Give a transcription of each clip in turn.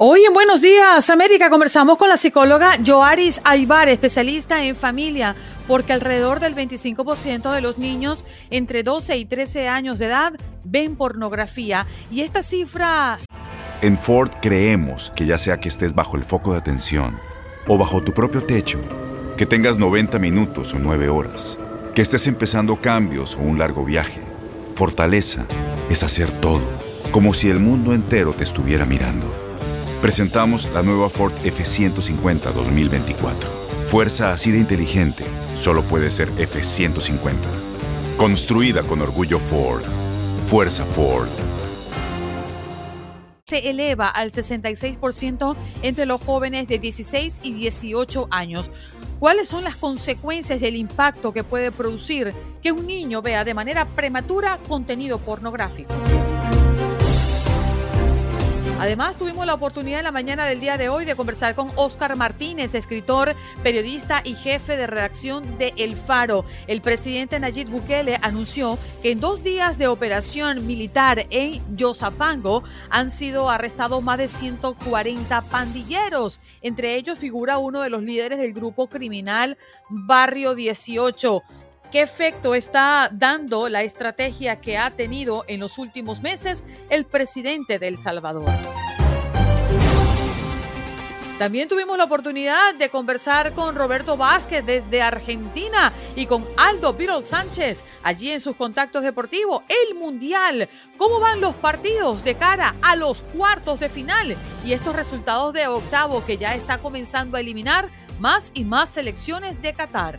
Hoy en Buenos Días América conversamos con la psicóloga Joaris Aybar, especialista en familia, porque alrededor del 25% de los niños entre 12 y 13 años de edad ven pornografía y esta cifra... En Ford creemos que ya sea que estés bajo el foco de atención o bajo tu propio techo, que tengas 90 minutos o 9 horas, que estés empezando cambios o un largo viaje, fortaleza es hacer todo, como si el mundo entero te estuviera mirando. Presentamos la nueva Ford F150 2024. Fuerza así de inteligente solo puede ser F150. Construida con orgullo Ford. Fuerza Ford. Se eleva al 66% entre los jóvenes de 16 y 18 años. ¿Cuáles son las consecuencias y el impacto que puede producir que un niño vea de manera prematura contenido pornográfico? Además, tuvimos la oportunidad en la mañana del día de hoy de conversar con Oscar Martínez, escritor, periodista y jefe de redacción de El Faro. El presidente Nayib Bukele anunció que en dos días de operación militar en Yosapango han sido arrestados más de 140 pandilleros. Entre ellos figura uno de los líderes del grupo criminal Barrio 18. ¿Qué efecto está dando la estrategia que ha tenido en los últimos meses el presidente de El Salvador? También tuvimos la oportunidad de conversar con Roberto Vázquez desde Argentina y con Aldo Virol Sánchez allí en sus contactos deportivos. El Mundial. ¿Cómo van los partidos de cara a los cuartos de final? Y estos resultados de octavo que ya está comenzando a eliminar más y más selecciones de Qatar.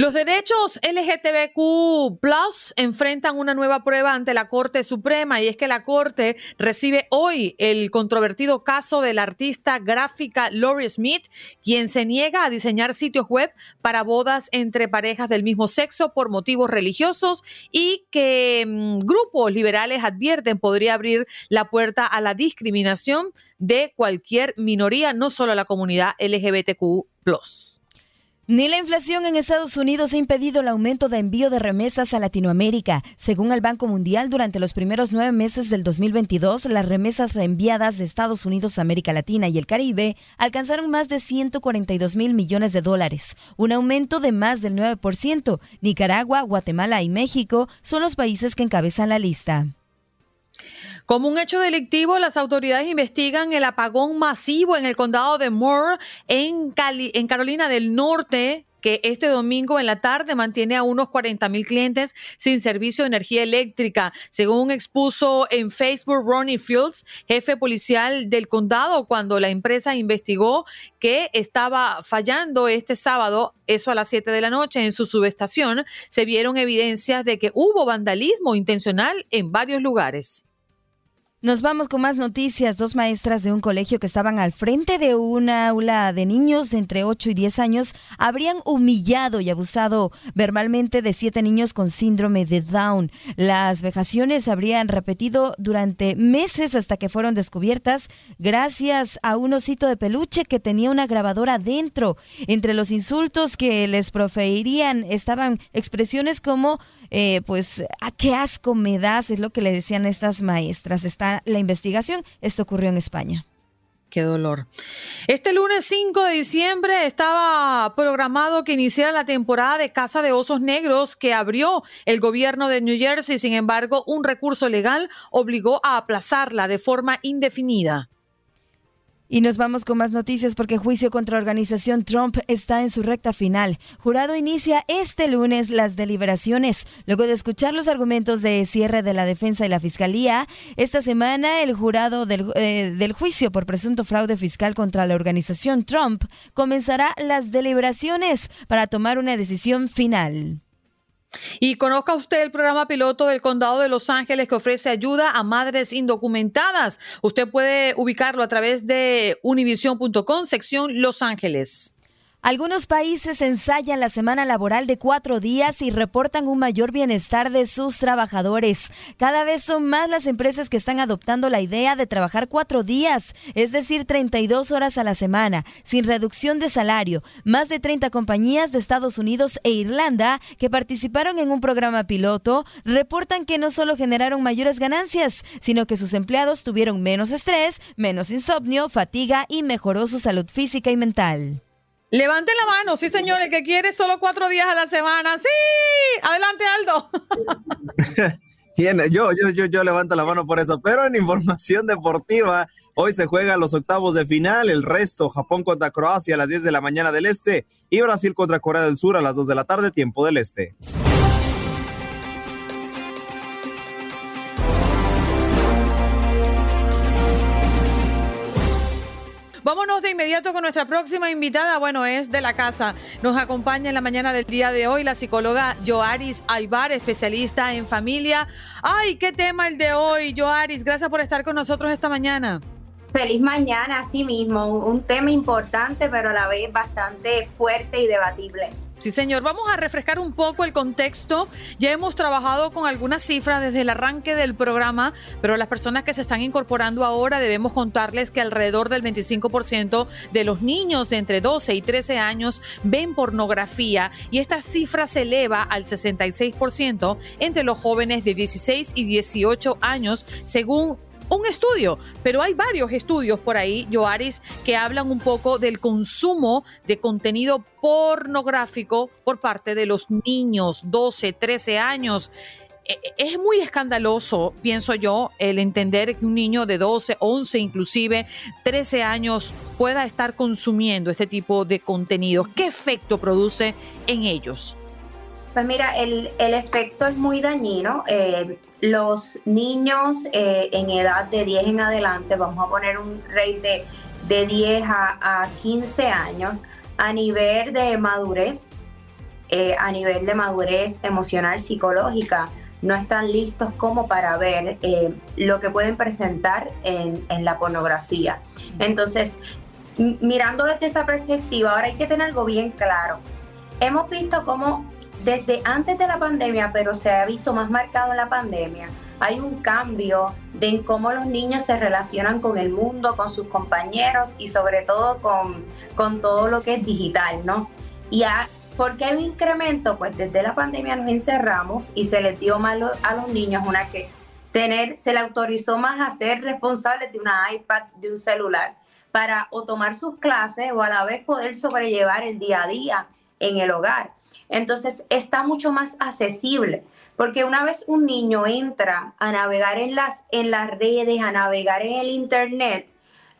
Los derechos LGTBQ enfrentan una nueva prueba ante la Corte Suprema y es que la Corte recibe hoy el controvertido caso de la artista gráfica Lori Smith, quien se niega a diseñar sitios web para bodas entre parejas del mismo sexo por motivos religiosos y que mm, grupos liberales advierten podría abrir la puerta a la discriminación de cualquier minoría, no solo a la comunidad LGBTQ. Ni la inflación en Estados Unidos ha impedido el aumento de envío de remesas a Latinoamérica. Según el Banco Mundial, durante los primeros nueve meses del 2022, las remesas enviadas de Estados Unidos a América Latina y el Caribe alcanzaron más de 142 mil millones de dólares, un aumento de más del 9%. Nicaragua, Guatemala y México son los países que encabezan la lista. Como un hecho delictivo, las autoridades investigan el apagón masivo en el condado de Moore, en, Carolina del Norte, que este domingo en la tarde mantiene a unos 40 mil clientes sin servicio de energía eléctrica, según expuso en Facebook Ronnie Fields, jefe policial del condado, cuando la empresa investigó que estaba fallando este sábado, eso a las 7 de la noche, en su subestación, se vieron evidencias de que hubo vandalismo intencional en varios lugares. Nos vamos con más noticias. Dos maestras de un colegio que estaban al frente de una aula de niños de entre 8 y 10 años habrían humillado y abusado verbalmente de siete niños con síndrome de Down. Las vejaciones habrían repetido durante meses hasta que fueron descubiertas gracias a un osito de peluche que tenía una grabadora dentro. Entre los insultos que les proferirían estaban expresiones como eh, pues, ¿a qué asco me das? Es lo que le decían estas maestras. La investigación. Esto ocurrió en España. Qué dolor. Este lunes 5 de diciembre estaba programado que iniciara la temporada de caza de osos negros que abrió el gobierno de New Jersey. Sin embargo, un recurso legal obligó a aplazarla de forma indefinida. Y nos vamos con más noticias porque juicio contra organización Trump está en su recta final. Jurado inicia este lunes las deliberaciones. Luego de escuchar los argumentos de cierre de la defensa y la fiscalía, esta semana el jurado del, eh, del juicio por presunto fraude fiscal contra la organización Trump comenzará las deliberaciones para tomar una decisión final. Y conozca usted el programa piloto del Condado de Los Ángeles que ofrece ayuda a madres indocumentadas. Usted puede ubicarlo a través de univision.com, sección Los Ángeles. Algunos países ensayan la semana laboral de cuatro días y reportan un mayor bienestar de sus trabajadores. Cada vez son más las empresas que están adoptando la idea de trabajar cuatro días, es decir, 32 horas a la semana, sin reducción de salario. Más de 30 compañías de Estados Unidos e Irlanda que participaron en un programa piloto reportan que no solo generaron mayores ganancias, sino que sus empleados tuvieron menos estrés, menos insomnio, fatiga y mejoró su salud física y mental. Levante la mano, sí señor, el que quiere solo cuatro días a la semana. Sí, adelante Aldo. yo, yo, yo, yo levanto la mano por eso, pero en información deportiva, hoy se juegan los octavos de final, el resto, Japón contra Croacia a las 10 de la mañana del Este y Brasil contra Corea del Sur a las 2 de la tarde, tiempo del Este. Vámonos de inmediato con nuestra próxima invitada. Bueno, es de la casa. Nos acompaña en la mañana del día de hoy la psicóloga Joaris Aybar, especialista en familia. Ay, qué tema el de hoy, Joaris. Gracias por estar con nosotros esta mañana. Feliz mañana, así mismo. Un tema importante, pero a la vez bastante fuerte y debatible. Sí, señor. Vamos a refrescar un poco el contexto. Ya hemos trabajado con algunas cifras desde el arranque del programa, pero las personas que se están incorporando ahora debemos contarles que alrededor del 25% de los niños de entre 12 y 13 años ven pornografía y esta cifra se eleva al 66% entre los jóvenes de 16 y 18 años, según un estudio, pero hay varios estudios por ahí, Joaris, que hablan un poco del consumo de contenido pornográfico por parte de los niños, 12, 13 años. E, e, es muy escandaloso, pienso yo, el entender que un niño de 12, 11, inclusive 13 años pueda estar consumiendo este tipo de contenidos. ¿Qué efecto produce en ellos? Pues mira, el, efecto es muy dañino. Eh, los niños eh, en edad de 10 en adelante, vamos a poner un rate de, 10 a, 15 años, a nivel de madurez, eh, a nivel de madurez emocional, psicológica, no están listos como para ver lo que pueden presentar en, en la pornografía. Entonces, mirando desde esa perspectiva, ahora hay que tener algo bien claro. Hemos visto cómo desde antes de la pandemia, pero se ha visto más marcado en la pandemia, hay un cambio de cómo los niños se relacionan con el mundo, con sus compañeros y sobre todo con, con todo lo que es digital, ¿no? Y a, ¿Por qué hay un incremento? Pues desde la pandemia nos encerramos y se les dio más a los niños una que tener, se le autorizó más a ser responsables de una iPad, de un celular, para o tomar sus clases o a la vez poder sobrellevar el día a día en el hogar. Entonces está mucho más accesible, porque una vez un niño entra a navegar en las, en las redes, a navegar en el Internet,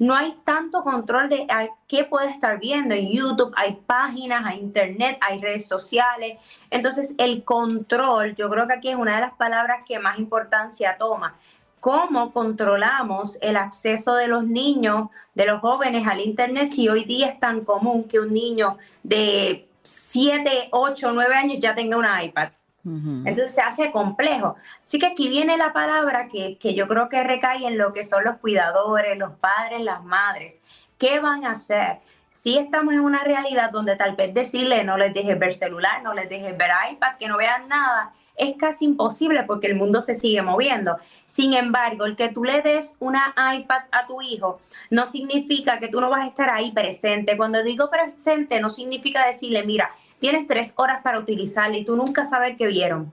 no hay tanto control de qué puede estar viendo. En YouTube hay páginas, hay Internet, hay redes sociales. Entonces el control, yo creo que aquí es una de las palabras que más importancia toma. ¿Cómo controlamos el acceso de los niños, de los jóvenes al Internet si hoy día es tan común que un niño de 7, 8, 9 años ya tenga una iPad. Entonces se hace complejo. Así que aquí viene la palabra que, que, yo creo que recae en lo que son los cuidadores, los padres, las madres. ¿Qué van a hacer? Si estamos en una realidad donde tal vez decirle no les dejes ver celular, no les dejes ver iPad, que no vean nada, es casi imposible porque el mundo se sigue moviendo. Sin embargo, el que tú le des una iPad a tu hijo no significa que tú no vas a estar ahí presente. Cuando digo presente, no significa decirle, mira, tienes tres horas para utilizarla y tú nunca sabes qué vieron.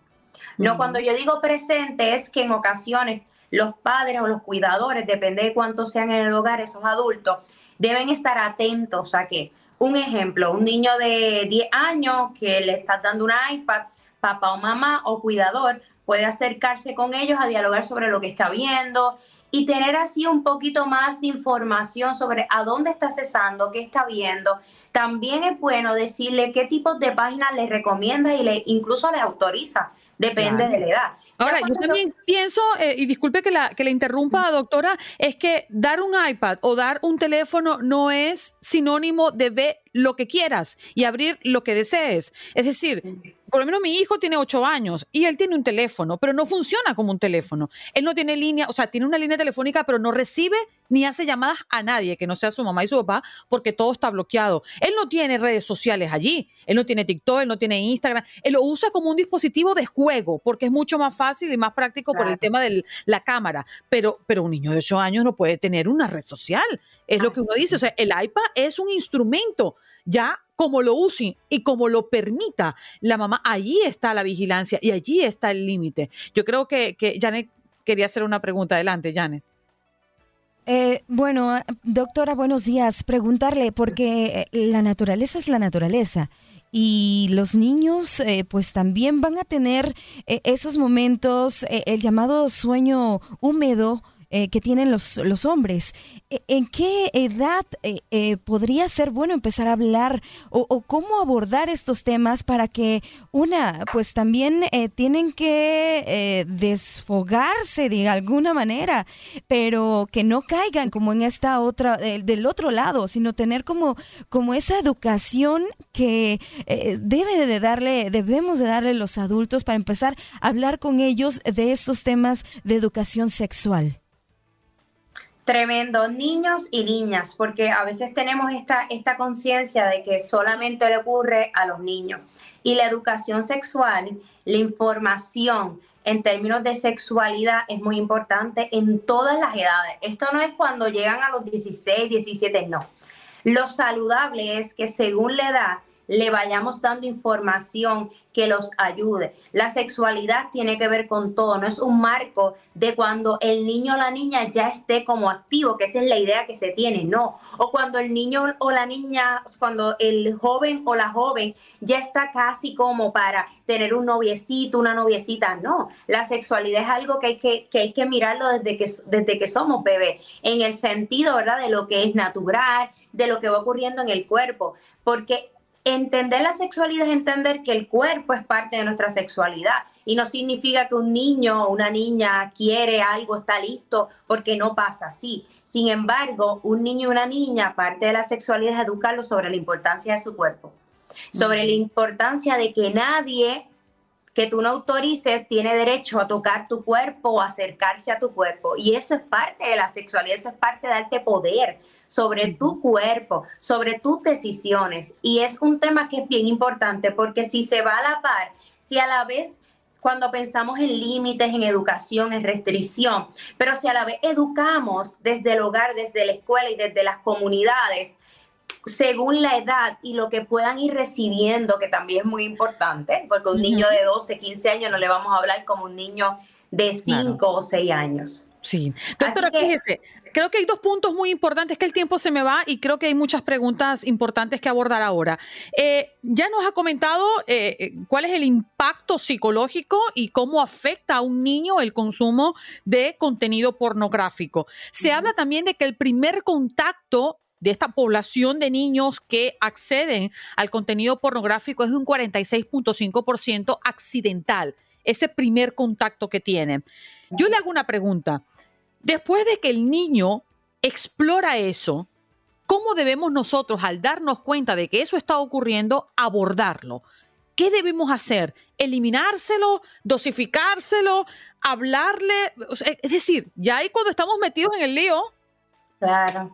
No, cuando yo digo presente es que en ocasiones los padres o los cuidadores, depende de cuántos sean en el hogar esos adultos, deben estar atentos a que, un ejemplo, un niño de 10 años que le está dando un iPad, papá o mamá o cuidador puede acercarse con ellos a dialogar sobre lo que está viendo y tener así un poquito más de información sobre a dónde está cesando, qué está viendo. También es bueno decirle qué tipos de páginas le recomienda y le incluso le autoriza, depende de la edad. Ahora, yo también pienso, eh, y disculpe que la, que la interrumpa, doctora, es que dar un iPad o dar un teléfono no es sinónimo de ver lo que quieras y abrir lo que desees. Es decir, por lo menos mi hijo tiene ocho años y él tiene un teléfono, pero no funciona como un teléfono. Él no tiene línea, o sea, tiene una línea telefónica, pero no recibe ni hace llamadas a nadie que no sea su mamá y su papá, porque todo está bloqueado. Él no tiene redes sociales allí, él no tiene TikTok, él no tiene Instagram, él lo usa como un dispositivo de juego, porque es mucho más fácil y más práctico por el tema de la cámara. Pero, pero un niño de ocho años no puede tener una red social. Es lo que uno dice, o sea, el iPad es un instrumento ya como lo use y como lo permita la mamá, allí está la vigilancia y allí está el límite. Yo creo que, que Janet quería hacer una pregunta. Adelante, Janet. Eh, bueno, doctora, buenos días. Preguntarle, porque eh, la naturaleza es la naturaleza y los niños eh, pues también van a tener esos momentos, el llamado sueño húmedo, eh, que tienen los, los hombres. E, ¿En qué edad eh, eh, podría ser bueno empezar a hablar o, cómo abordar estos temas para que una, pues también tienen que desfogarse de alguna manera, pero que no caigan como en esta otra, del otro lado, sino tener como, como esa educación que debe de darle, debemos de darle los adultos para empezar a hablar con ellos de estos temas de educación sexual. Tremendo, niños y niñas, porque a veces tenemos esta, esta conciencia de que solamente le ocurre a los niños. Y la educación sexual, la información en términos de sexualidad es muy importante en todas las edades. Esto no es cuando llegan a los 16, 17, no. Lo saludable es que según la edad le vayamos dando información que los ayude. La sexualidad tiene que ver con todo, no es un marco de cuando el niño o la niña ya esté como activo, que esa es la idea que se tiene, no. O cuando el niño o la niña, cuando el joven o la joven ya está casi como para tener un noviecito, una noviecita, no. La sexualidad es algo que hay que, que, hay que mirarlo desde que, desde que somos bebés, en el sentido, ¿verdad?, de lo que es natural, de lo que va ocurriendo en el cuerpo, porque entender la sexualidad es entender que el cuerpo es parte de nuestra sexualidad y no significa que un niño o una niña quiere algo, está listo, porque no pasa así. Sin embargo, un niño y una niña, parte de la sexualidad es educarlo sobre la importancia de su cuerpo, sobre la importancia de que nadie que tú no autorices tiene derecho a tocar tu cuerpo o acercarse a tu cuerpo. Y eso es parte de la sexualidad, eso es parte de darte poder sobre tu cuerpo, sobre tus decisiones. Y es un tema que es bien importante porque si se va a la par, si a la vez cuando pensamos en límites, en educación, en restricción, pero si a la vez educamos desde el hogar, desde la escuela y desde las comunidades, según la edad y lo que puedan ir recibiendo, que también es muy importante, porque un niño de 12, 15 años no le vamos a hablar como un niño de 5 o 6 años. Sí. Doctora, fíjese, creo que hay dos puntos muy importantes, que el tiempo se me va y creo que hay muchas preguntas importantes que abordar ahora. Eh, ya nos ha comentado eh, eh, cuál es el impacto psicológico y cómo afecta a un niño el consumo de contenido pornográfico. Se habla también de que el primer contacto de esta población de niños que acceden al contenido pornográfico es de un 46.5% accidental, ese primer contacto que tiene. Yo le hago una pregunta. Después de que el niño explora eso, ¿cómo debemos nosotros, al darnos cuenta de que eso está ocurriendo, abordarlo? ¿Qué debemos hacer? ¿Eliminárselo? ¿Dosificárselo? ¿Hablarle? es decir, ya ahí cuando estamos metidos en el lío. Claro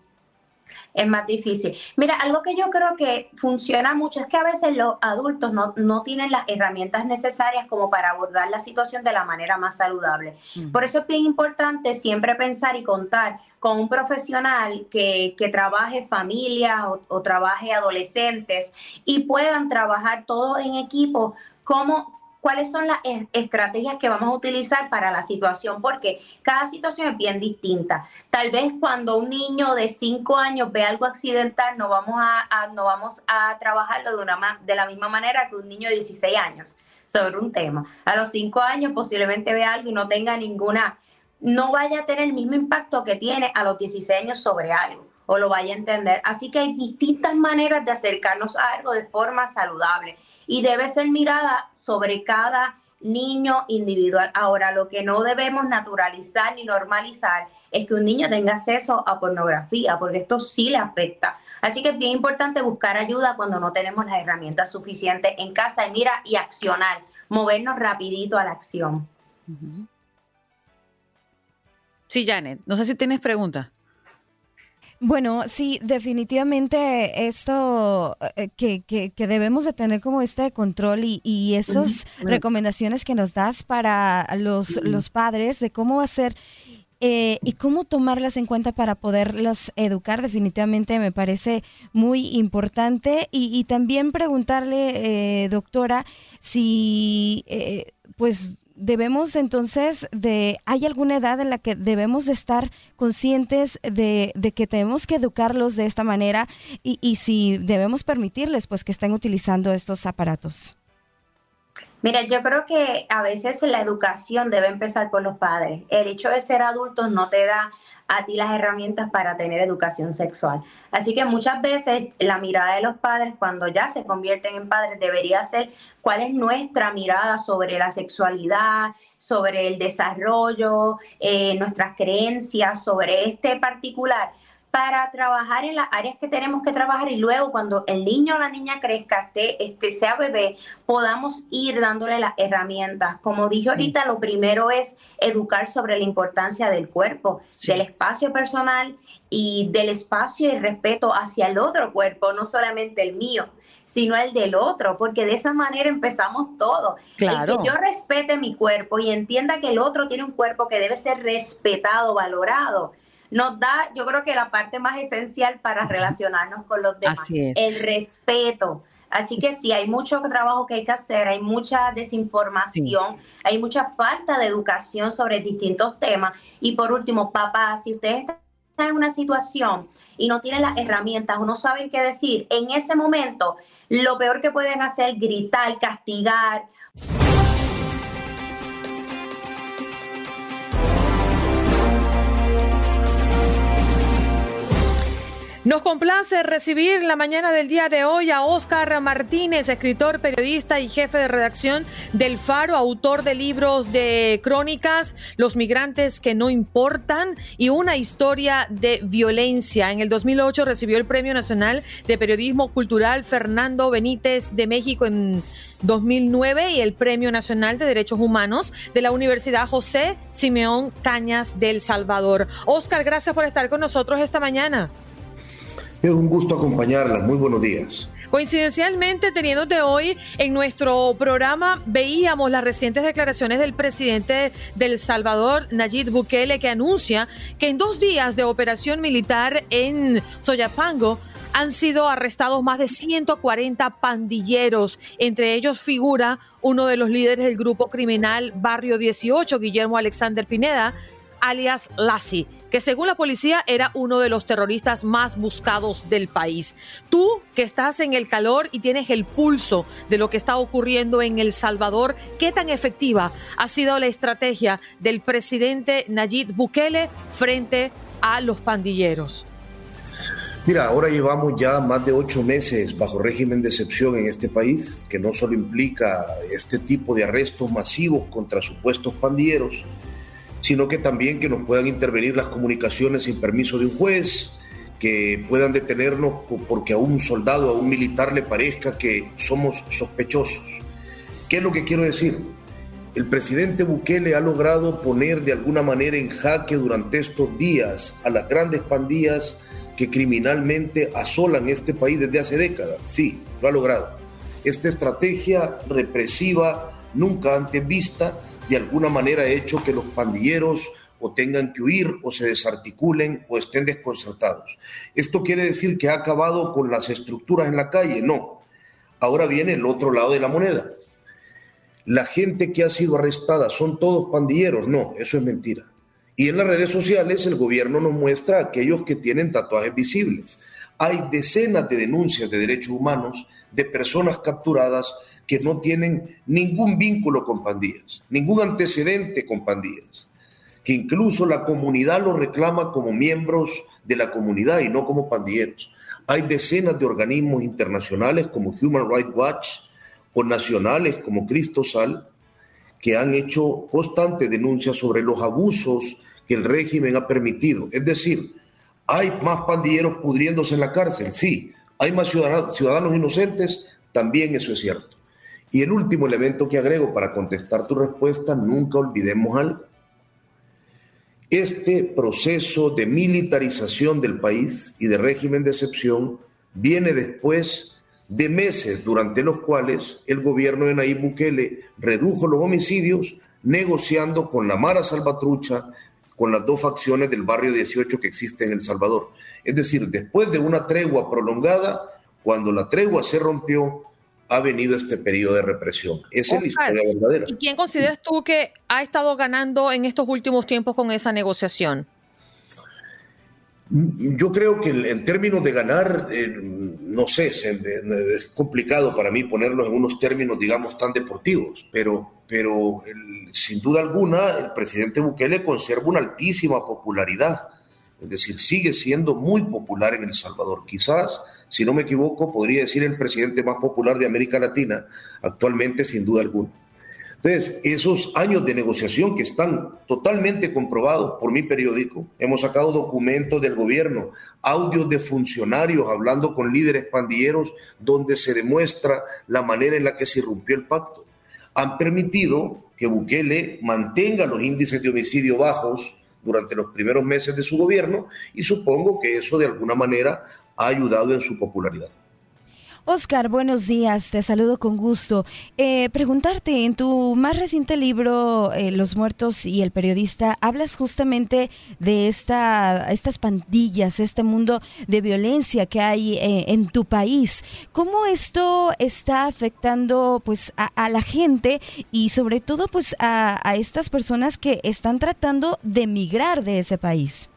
es más difícil. Mira, algo que yo creo que funciona mucho es que a veces los adultos no, tienen las herramientas necesarias como para abordar la situación de la manera más saludable. Por eso es bien importante siempre pensar y contar con un profesional que, trabaje familia o, o trabaje adolescentes y puedan trabajar todo en equipo, cómo cuáles son las estrategias que vamos a utilizar para la situación, porque cada situación es bien distinta. Tal vez cuando un niño de 5 años ve algo accidental, no vamos a, no vamos a trabajarlo de, una, de la misma manera que un niño de 16 años sobre un tema. A los 5 años posiblemente vea algo y no tenga ninguna, no vaya a tener el mismo impacto que tiene a los 16 años sobre algo o lo vaya a entender. Así que hay distintas maneras de acercarnos a algo de forma saludable y debe ser mirada sobre cada niño individual. Ahora, lo que no debemos naturalizar ni normalizar es que un niño tenga acceso a pornografía, porque esto sí le afecta. Así que es bien importante buscar ayuda cuando no tenemos las herramientas suficientes en casa y mira y accionar, movernos rapidito a la acción. Sí, Janet, no sé si tienes preguntas. Bueno, sí, definitivamente esto eh, que, que, debemos de tener como este control y, esas recomendaciones que nos das para los, los padres de cómo hacer eh, y cómo tomarlas en cuenta para poderlas educar definitivamente me parece muy importante. Y, también preguntarle, eh, doctora, si pues debemos entonces de, ¿hay alguna edad en la que debemos de estar conscientes de, que tenemos que educarlos de esta manera y, y, si debemos permitirles pues que estén utilizando estos aparatos? Mira, yo creo que a veces la educación debe empezar por los padres. El hecho de ser adultos no te da a ti las herramientas para tener educación sexual. Así que muchas veces la mirada de los padres cuando ya se convierten en padres debería ser cuál es nuestra mirada sobre la sexualidad, sobre el desarrollo, eh, nuestras creencias sobre este particular para trabajar en las áreas que tenemos que trabajar y luego cuando el niño o la niña crezca, esté, este, sea bebé, podamos ir dándole las herramientas. Como dije ahorita, lo primero es educar sobre la importancia del cuerpo, del espacio personal y del espacio y respeto hacia el otro cuerpo, no solamente el mío sino el del otro, porque de esa manera empezamos todo. Claro. El que yo respete mi cuerpo y entienda que el otro tiene un cuerpo que debe ser respetado, valorado, nos da, yo creo que la parte más esencial para relacionarnos con los demás, el respeto. Así que sí, hay mucho trabajo que hay que hacer, hay mucha desinformación, hay mucha falta de educación sobre distintos temas. Y por último, papá, si ustedes están en una situación y no tienen las herramientas o no saben qué decir, en ese momento lo peor que pueden hacer es gritar, castigar Nos complace recibir la mañana del día de hoy a Óscar Martínez, escritor, periodista y jefe de redacción del Faro, autor de libros de crónicas, Los migrantes que no importan y una historia de violencia. En el 2008 recibió el Premio Nacional de Periodismo Cultural Fernando Benítez de México en 2009 y el Premio Nacional de Derechos Humanos de la Universidad José Simeón Cañas del Salvador. Óscar, gracias por estar con nosotros esta mañana. Es un gusto acompañarlas. Muy buenos días. Coincidencialmente, teniéndote hoy en nuestro programa, veíamos las recientes declaraciones del presidente del Salvador, Nayib Bukele, que anuncia que en dos días de operación militar en Soyapango han sido arrestados más de 140 pandilleros. Entre ellos figura uno de los líderes del grupo criminal Barrio 18, Guillermo Alexander Pineda, alias Lassi, que según la policía era uno de los terroristas más buscados del país. Tú que estás en el calor y tienes el pulso de lo que está ocurriendo en El Salvador, ¿qué tan efectiva ha sido la estrategia del presidente Nayib Bukele frente a los pandilleros? Mira, ahora llevamos ya más de ocho meses bajo régimen de excepción en este país, que no solo implica este tipo de arrestos masivos contra supuestos pandilleros, sino que también que nos puedan intervenir las comunicaciones sin permiso de un juez, que puedan detenernos porque a un soldado, a un militar le parezca que somos sospechosos. ¿Qué es lo que quiero decir? El presidente Bukele ha logrado poner de alguna manera en jaque durante estos días a las grandes pandillas que criminalmente asolan este país desde hace décadas. Sí, lo ha logrado. Esta estrategia represiva nunca antes vista de alguna manera hecho que los pandilleros o tengan que huir o se desarticulen o estén desconcertados. ¿Esto quiere decir que ha acabado con las estructuras en la calle? No. Ahora viene el otro lado de la moneda. la gente que ha sido arrestada son todos pandilleros. No, eso es mentira. Y en las redes sociales el gobierno nos muestra a aquellos que tienen tatuajes visibles. Hay decenas de denuncias de derechos humanos de personas capturadas que no tienen ningún vínculo con pandillas, ningún antecedente con pandillas, que incluso la comunidad los reclama como miembros de la comunidad y no como pandilleros. Hay decenas de organismos internacionales como Human Rights Watch o nacionales como Cristo Sal que han hecho constantes denuncias sobre los abusos que el régimen ha permitido. Es decir, hay más pandilleros pudriéndose en la cárcel, sí. Hay más ciudadanos, ciudadanos inocentes, también eso es cierto. Y el último elemento que agrego para contestar tu respuesta, nunca olvidemos algo. Este proceso de militarización del país y de régimen de excepción viene después de meses durante los cuales el gobierno de Nayib Bukele redujo los homicidios negociando con la Mara Salvatrucha, con las dos facciones del barrio 18 que existe en El Salvador. Es decir, después de una tregua prolongada, cuando la tregua se rompió, ha venido este periodo de represión. Esa es la historia verdadera. ¿Y quién consideras tú que ha estado ganando en estos últimos tiempos con esa negociación? Yo creo que en términos de ganar, eh, no sé, es complicado para mí ponerlo en unos términos, digamos, tan deportivos, pero, pero sin duda alguna el presidente Bukele conserva una altísima popularidad, es decir, sigue siendo muy popular en El Salvador. Quizás, si no me equivoco, podría decir el presidente más popular de América Latina actualmente, sin duda alguna. Entonces, esos años de negociación que están totalmente comprobados por mi periódico, hemos sacado documentos del gobierno, audios de funcionarios hablando con líderes pandilleros, donde se demuestra la manera en la que se irrumpió el pacto. Han permitido que Bukele mantenga los índices de homicidio bajos durante los primeros meses de su gobierno y supongo que eso de alguna manera ha ayudado en su popularidad. Oscar, buenos días, te saludo con gusto. Eh, preguntarte, en tu más reciente libro, eh, Los muertos y el periodista, hablas justamente de esta, estas pandillas, este mundo de violencia que hay eh, en tu país. ¿Cómo esto está afectando pues, a, la gente y sobre todo pues, a, a estas personas que están tratando de emigrar de ese país?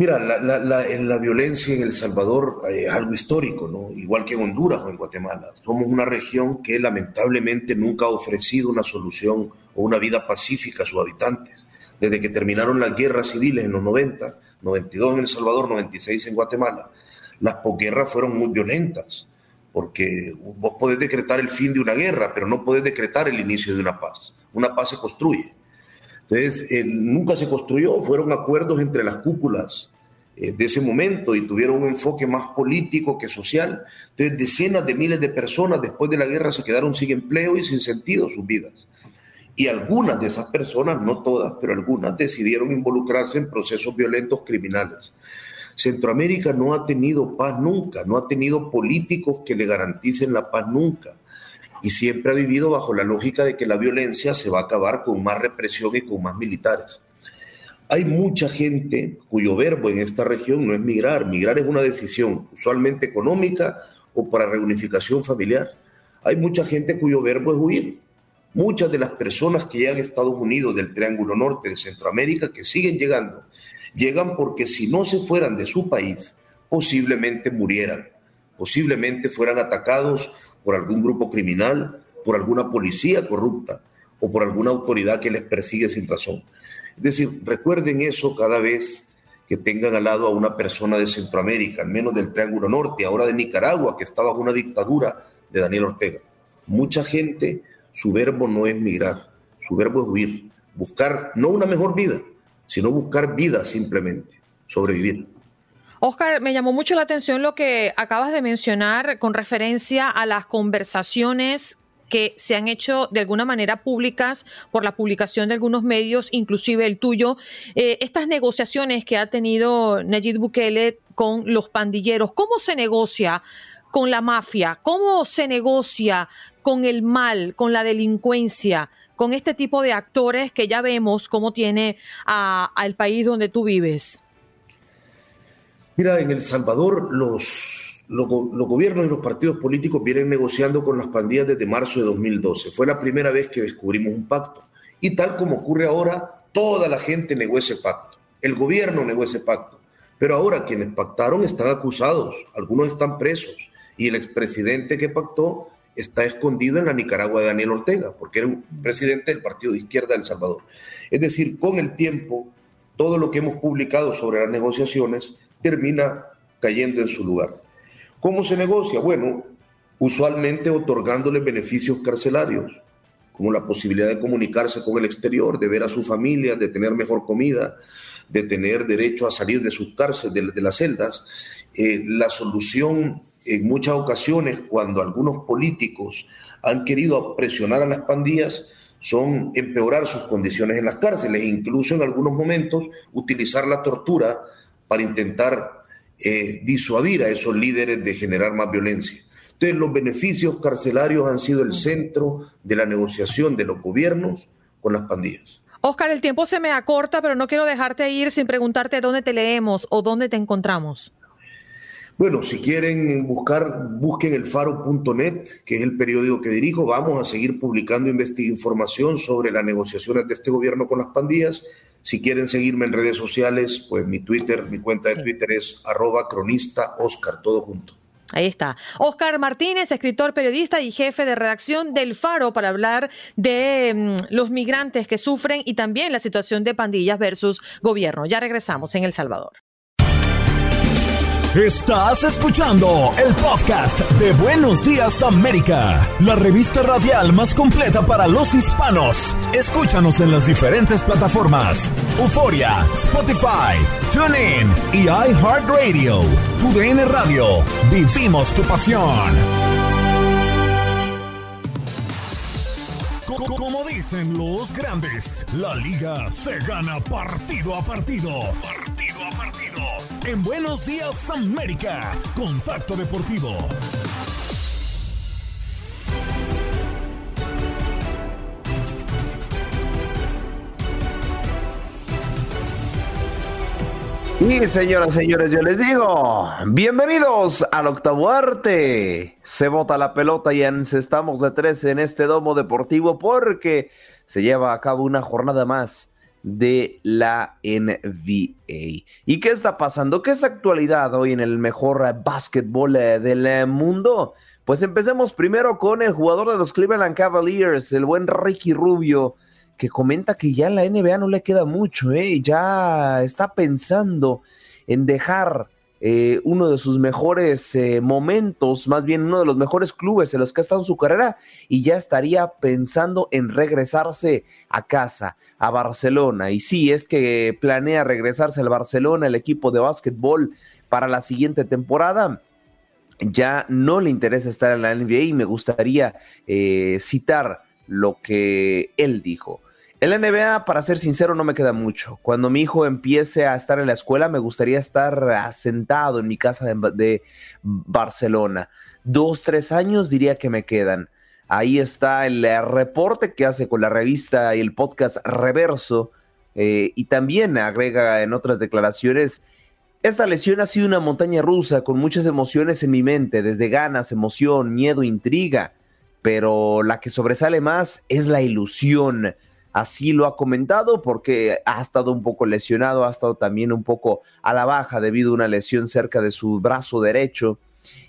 Mira, la, violencia en El Salvador es algo histórico, ¿no? igual que en Honduras o en Guatemala. Somos una región que lamentablemente nunca ha ofrecido una solución o una vida pacífica a sus habitantes. Desde que terminaron las guerras civiles en los 90, 92 en El Salvador, 96 en Guatemala, las posguerras fueron muy violentas, porque vos podés decretar el fin de una guerra, pero no podés decretar el inicio de una paz. Una paz se construye. Entonces, nunca se construyó, fueron acuerdos entre las cúpulas eh, de ese momento y tuvieron un enfoque más político que social. Entonces, decenas de miles de personas después de la guerra se quedaron sin empleo y sin sentido sus vidas. Y algunas de esas personas, no todas, pero algunas decidieron involucrarse en procesos violentos criminales. Centroamérica no ha tenido paz nunca, no ha tenido políticos que le garanticen la paz nunca y siempre ha vivido bajo la lógica de que la violencia se va a acabar con más represión y con más militares. Hay mucha gente cuyo verbo en esta región no es migrar, migrar es una decisión usualmente económica o para reunificación familiar. Hay mucha gente cuyo verbo es huir. Muchas de las personas que llegan a Estados Unidos del Triángulo Norte de Centroamérica, que siguen llegando, llegan porque si no se fueran de su país, posiblemente murieran, posiblemente fueran atacados por algún grupo criminal, por alguna policía corrupta o por alguna autoridad que les persigue sin razón. Es decir, recuerden eso cada vez que tengan al lado a una persona de Centroamérica, al menos del Triángulo Norte, ahora de Nicaragua, que está bajo una dictadura de Daniel Ortega. Mucha gente, su verbo no es migrar, su verbo es huir, buscar no una mejor vida, sino buscar vida simplemente, sobrevivir. Oscar, me llamó mucho la atención lo que acabas de mencionar con referencia a las conversaciones que se han hecho de alguna manera públicas por la publicación de algunos medios, inclusive el tuyo. Eh, estas negociaciones que ha tenido Nayib Bukele con los pandilleros, ¿cómo se negocia con la mafia? ¿Cómo se negocia con el mal, con la delincuencia? con este tipo de actores que ya vemos cómo tiene al país donde tú vives. Mira, en El Salvador los, los, gobiernos y los partidos políticos vienen negociando con las pandillas desde marzo de 2012. Fue la primera vez que descubrimos un pacto. Y tal como ocurre ahora, toda la gente negó ese pacto. El gobierno negó ese pacto. Pero ahora quienes pactaron están acusados, algunos están presos. Y el expresidente que pactó está escondido en la Nicaragua de Daniel Ortega, porque era un presidente del Partido de Izquierda de El Salvador. Es decir, con el tiempo, todo lo que hemos publicado sobre las negociaciones termina cayendo en su lugar. ¿Cómo se negocia? Bueno, usualmente otorgándole beneficios carcelarios, como la posibilidad de comunicarse con el exterior, de ver a su familia, de tener mejor comida, de tener derecho a salir de sus cárceles, de, las celdas. Eh, la solución en muchas ocasiones, cuando algunos políticos han querido presionar a las pandillas, son empeorar sus condiciones en las cárceles, incluso en algunos momentos utilizar la tortura para intentar eh, disuadir a esos líderes de generar más violencia. Entonces, los beneficios carcelarios han sido el centro de la negociación de los gobiernos con las pandillas. Oscar, el tiempo se me acorta, pero no quiero dejarte ir sin preguntarte dónde te leemos o dónde te encontramos. Bueno, si quieren buscar, busquen el faro.net, que es el periódico que dirijo. Vamos a seguir publicando información sobre las negociaciones de este gobierno con las pandillas. Si quieren seguirme en redes sociales, pues mi Twitter, mi cuenta de Twitter es arroba cronista Oscar, todo junto. Ahí está. Oscar Martínez, escritor, periodista y jefe de redacción del Faro para hablar de mm, los migrantes que sufren y también la situación de pandillas versus gobierno. Ya regresamos en El Salvador. Estás escuchando el podcast de Buenos Días América, la revista radial más completa para los hispanos. Escúchanos en las diferentes plataformas: Euforia, Spotify, TuneIn y iHeartRadio. Tu DN Radio. Vivimos tu pasión. Como dicen los grandes, la liga se gana partido a partido. Partido a partido en Buenos Días América. Contacto Deportivo. Y señoras, señores, yo les digo, bienvenidos al octavo arte. Se bota la pelota y estamos de tres en este domo deportivo porque se lleva a cabo una jornada más de la NBA. ¿Y qué está pasando? ¿Qué es actualidad hoy en el mejor básquetbol eh, del eh, mundo? Pues empecemos primero con el jugador de los Cleveland Cavaliers, el buen Ricky Rubio, que comenta que ya en la NBA no le queda mucho, ¿eh? ya está pensando en dejar eh, uno de sus mejores eh, momentos, más bien uno de los mejores clubes en los que ha estado en su carrera y ya estaría pensando en regresarse a casa, a Barcelona. Y sí, es que planea regresarse al Barcelona, el equipo de básquetbol, para la siguiente temporada. Ya no le interesa estar en la NBA y me gustaría eh, citar lo que él dijo. En la NBA, para ser sincero, no me queda mucho. Cuando mi hijo empiece a estar en la escuela, me gustaría estar asentado en mi casa de, Barcelona. Dos, tres años diría que me quedan. Ahí está el reporte que hace con la revista y el podcast Reverso. Eh, y también agrega en otras declaraciones, esta lesión ha sido una montaña rusa con muchas emociones en mi mente, desde ganas, emoción, miedo, intriga. Pero la que sobresale más es la ilusión Así lo ha comentado porque ha estado un poco lesionado, ha estado también un poco a la baja debido a una lesión cerca de su brazo derecho.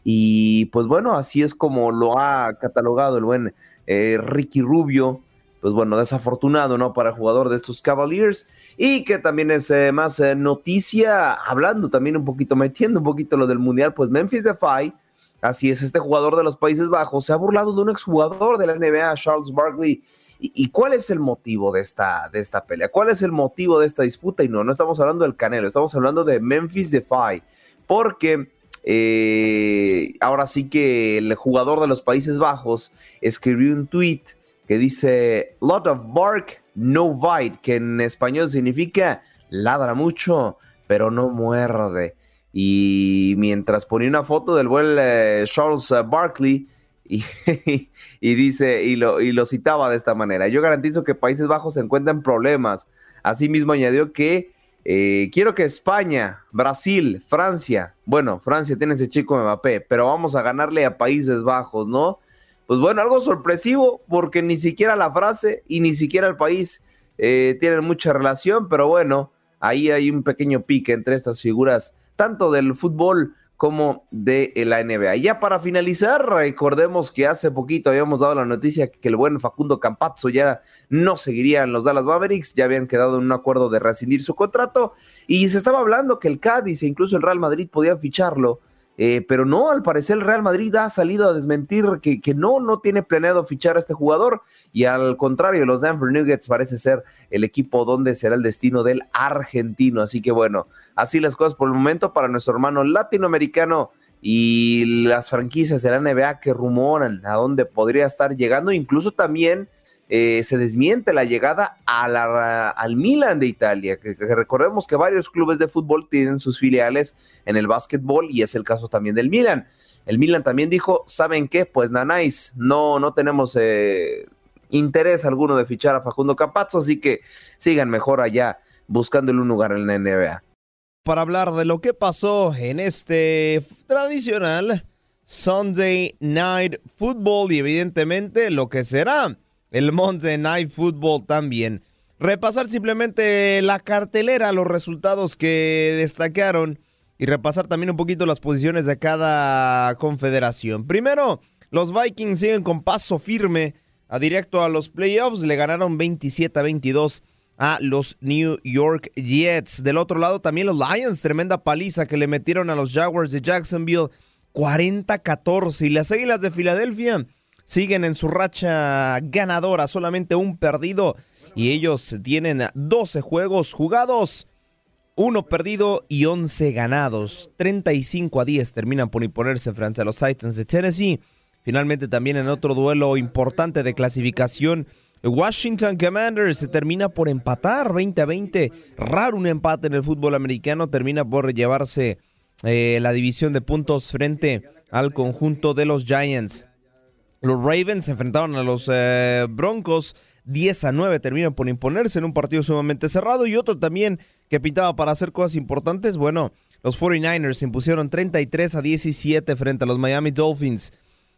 Y pues bueno, así es como lo ha catalogado el buen eh, Ricky Rubio. Pues bueno, desafortunado, ¿no? Para el jugador de estos Cavaliers. Y que también es eh, más eh, noticia, hablando también un poquito, metiendo un poquito lo del Mundial, pues Memphis Defy, así es, este jugador de los Países Bajos, se ha burlado de un exjugador de la NBA, Charles Barkley, ¿Y, cuál es el motivo de esta, de esta pelea? ¿Cuál es el motivo de esta disputa? Y no, no estamos hablando del Canelo, estamos hablando de Memphis Defy, porque eh, ahora sí que el jugador de los Países Bajos escribió un tweet que dice lot of bark, no bite, que en español significa ladra mucho, pero no muerde. Y mientras ponía una foto del buen eh, Charles Barkley, y, dice, y lo, citaba de esta manera, yo garantizo que Países Bajos se encuentran problemas. Asimismo añadió que eh, quiero que España, Brasil, Francia, bueno, Francia tiene ese chico Mbappé, pero vamos a ganarle a Países Bajos, ¿no? Pues bueno, algo sorpresivo porque ni siquiera la frase y ni siquiera el país eh, tienen mucha relación, pero bueno, ahí hay un pequeño pique entre estas figuras, tanto del fútbol como de la NBA. Y ya para finalizar, recordemos que hace poquito habíamos dado la noticia que el buen Facundo Campazzo ya no seguiría en los Dallas Mavericks, ya habían quedado en un acuerdo de rescindir su contrato y se estaba hablando que el Cádiz e incluso el Real Madrid podían ficharlo eh, pero no, al parecer el Real Madrid ha salido a desmentir que, que, no, no tiene planeado fichar a este jugador y al contrario, los Denver Nuggets parece ser el equipo donde será el destino del argentino. Así que bueno, así las cosas por el momento para nuestro hermano latinoamericano y las franquicias de la NBA que rumoran a dónde podría estar llegando, incluso también eh, se desmiente la llegada al Milan de Italia, que, recordemos que varios clubes de fútbol tienen sus filiales en el básquetbol y es el caso también del Milan. El Milan también dijo, ¿saben qué? Pues Nanáis, no, no tenemos eh, interés alguno de fichar a Facundo Campazzo, así que sigan mejor allá buscándole un lugar en la NBA. Para hablar de lo que pasó en este tradicional Sunday Night Football y evidentemente lo que será el Monday Night Football también. Repasar simplemente la cartelera, los resultados que destacaron y repasar también un poquito las posiciones de cada confederación. Primero, los Vikings siguen con paso firme a directo a los playoffs. Le ganaron 27 a 22 a los New York Jets. Del otro lado, también los Lions, tremenda paliza que le metieron a los Jaguars de Jacksonville 40-14. Y las Águilas de Filadelfia siguen en su racha ganadora, solamente un perdido y ellos tienen 12 juegos jugados, uno perdido y 11 ganados. 35 a 10 terminan por imponerse frente a los Titans de Tennessee. Finalmente también en otro duelo importante de clasificación, Washington Commanders se termina por empatar 20 a 20. Raro un empate en el fútbol americano, termina por llevarse eh, la división de puntos frente al conjunto de los Giants. Los Ravens se enfrentaron a los eh, Broncos 10 a 9, terminan por imponerse en un partido sumamente cerrado y otro también que pintaba para hacer cosas importantes. Bueno, los 49ers se impusieron 33 a 17 frente a los Miami Dolphins.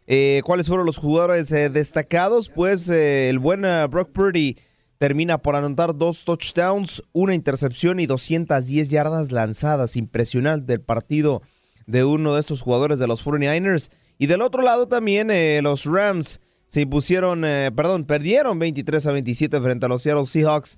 Eh, ¿Cuáles fueron los jugadores eh, destacados? Pues el buen Brock Purdy termina por anotar dos touchdowns, una intercepción y 210 yardas lanzadas. Impresionante el partido de uno de estos jugadores de los 49ers. Y del otro lado también eh, los Rams se impusieron, eh, perdón, perdieron 23 a 27 frente a los Seattle Seahawks.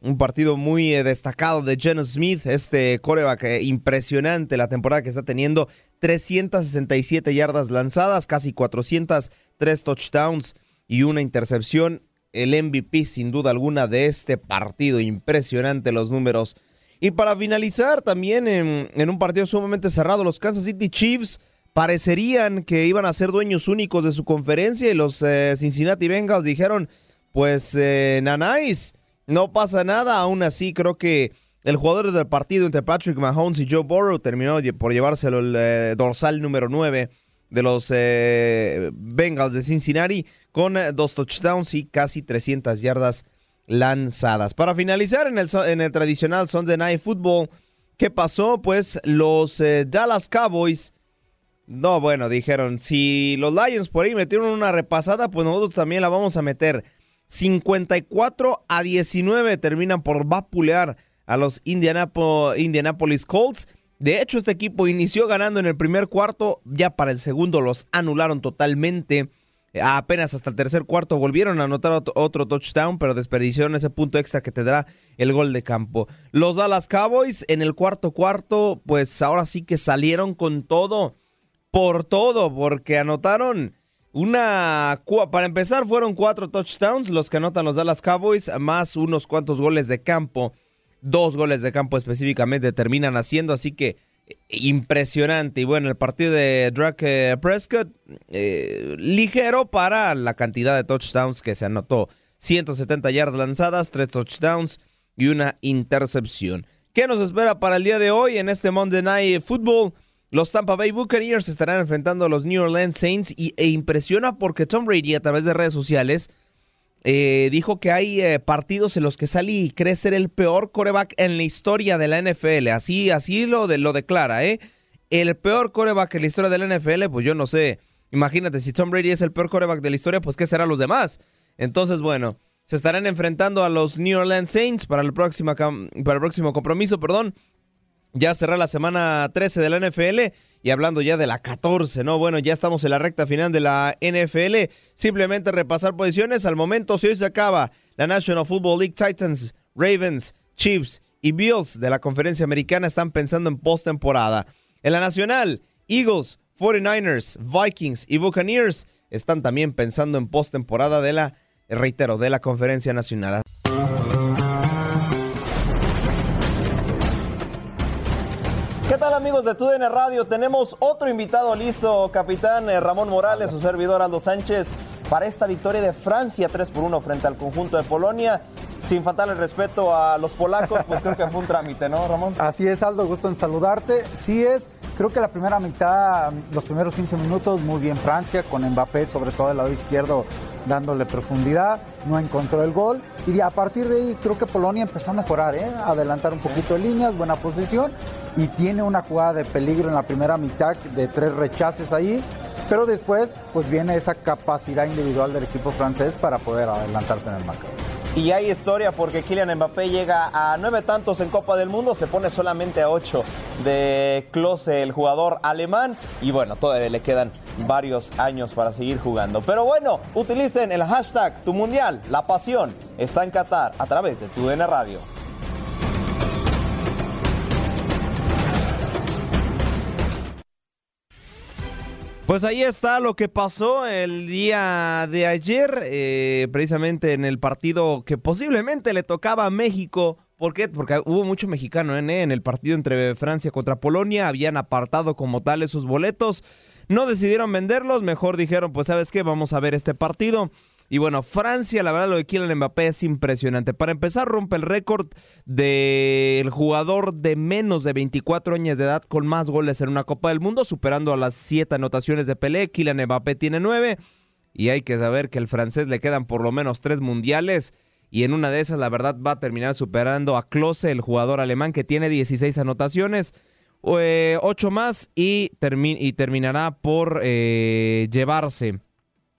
Un partido muy eh, destacado de Geno Smith, este coreback impresionante la temporada que está teniendo. 367 yardas lanzadas, casi 403 touchdowns y una intercepción. El MVP sin duda alguna de este partido. Impresionante los números. Y para finalizar también en, en un partido sumamente cerrado, los Kansas City Chiefs parecerían que iban a ser dueños únicos de su conferencia y los eh, Cincinnati Bengals dijeron, pues eh, no pasa nada, aún así creo que el jugador del partido entre Patrick Mahomes y Joe Burrow terminó por llevárselo el eh, dorsal número 9 de los Bengals de Cincinnati con dos touchdowns y casi 300 yardas lanzadas. Para finalizar en el, en el tradicional Sunday Night Football, ¿qué pasó? Pues los Dallas Cowboys no, bueno, dijeron, si los Lions por ahí metieron una repasada, pues nosotros también la vamos a meter. 54 a 19 terminan por vapulear a los Indianapolis Colts. De hecho, este equipo inició ganando en el primer cuarto, ya para el segundo los anularon totalmente. Apenas hasta el tercer cuarto volvieron a anotar otro touchdown, pero desperdiciaron ese punto extra que te dará el gol de campo. Los Dallas Cowboys en el cuarto cuarto, pues ahora sí que salieron con todo por todo, porque anotaron una... Para empezar, fueron cuatro touchdowns los que anotan los Dallas Cowboys, más unos cuantos goles de campo. Dos goles de campo específicamente terminan haciendo, así que eh, impresionante. Y bueno, el partido de Drake Prescott, eh, ligero para la cantidad de touchdowns que se anotó. 170 yardas lanzadas, tres touchdowns y una intercepción. ¿Qué nos espera para el día de hoy en este Monday Night Football? Los Tampa Bay Buccaneers estarán enfrentando a los New Orleans Saints y, e impresiona porque Tom Brady a través de redes sociales eh, dijo que hay eh, partidos en los que sale y cree ser el peor coreback en la historia de la NFL. Así, así lo, de, lo declara, ¿eh? El peor coreback en la historia de la NFL, pues yo no sé. Imagínate, si Tom Brady es el peor coreback de la historia, pues ¿qué serán los demás? Entonces, bueno, se estarán enfrentando a los New Orleans Saints para el próximo, para el próximo compromiso, perdón. Ya cerrará la semana 13 de la NFL y hablando ya de la 14, ¿no? Bueno, ya estamos en la recta final de la NFL. Simplemente repasar posiciones. Al momento, si hoy se acaba la National Football League, Titans, Ravens, Chiefs y Bills de la conferencia americana están pensando en postemporada. En la nacional, Eagles, 49ers, Vikings y Buccaneers están también pensando en postemporada de la, reitero, de la conferencia nacional. ¿Qué tal amigos de TUDN Radio? Tenemos otro invitado listo, capitán eh, Ramón Morales, su servidor Aldo Sánchez, para esta victoria de Francia 3 por 1 frente al conjunto de Polonia. Sin faltar el respeto a los polacos, pues creo que fue un trámite, ¿no, Ramón? Así es, Aldo, gusto en saludarte. Sí es, creo que la primera mitad, los primeros 15 minutos, muy bien Francia, con Mbappé sobre todo del lado izquierdo dándole profundidad, no encontró el gol y a partir de ahí creo que Polonia empezó a mejorar, ¿eh? adelantar un poquito de líneas, buena posición y tiene una jugada de peligro en la primera mitad de tres rechaces ahí, pero después pues viene esa capacidad individual del equipo francés para poder adelantarse en el marcador. Y hay historia porque Kylian Mbappé llega a nueve tantos en Copa del Mundo, se pone solamente a ocho de Klose, el jugador alemán. Y bueno, todavía le quedan varios años para seguir jugando. Pero bueno, utilicen el hashtag Tu Mundial, la pasión está en Qatar a través de tu DN Radio. Pues ahí está lo que pasó el día de ayer, eh, precisamente en el partido que posiblemente le tocaba a México. ¿Por qué? Porque hubo mucho mexicano ¿eh? en el partido entre Francia contra Polonia, habían apartado como tal esos boletos, no decidieron venderlos, mejor dijeron, pues sabes qué, vamos a ver este partido. Y bueno, Francia, la verdad, lo de Kylian Mbappé es impresionante. Para empezar, rompe el récord del jugador de menos de 24 años de edad con más goles en una Copa del Mundo, superando a las 7 anotaciones de Pelé. Kylian Mbappé tiene 9. Y hay que saber que al francés le quedan por lo menos 3 mundiales. Y en una de esas, la verdad, va a terminar superando a Klose, el jugador alemán que tiene 16 anotaciones. 8 eh, más y, y terminará por eh, llevarse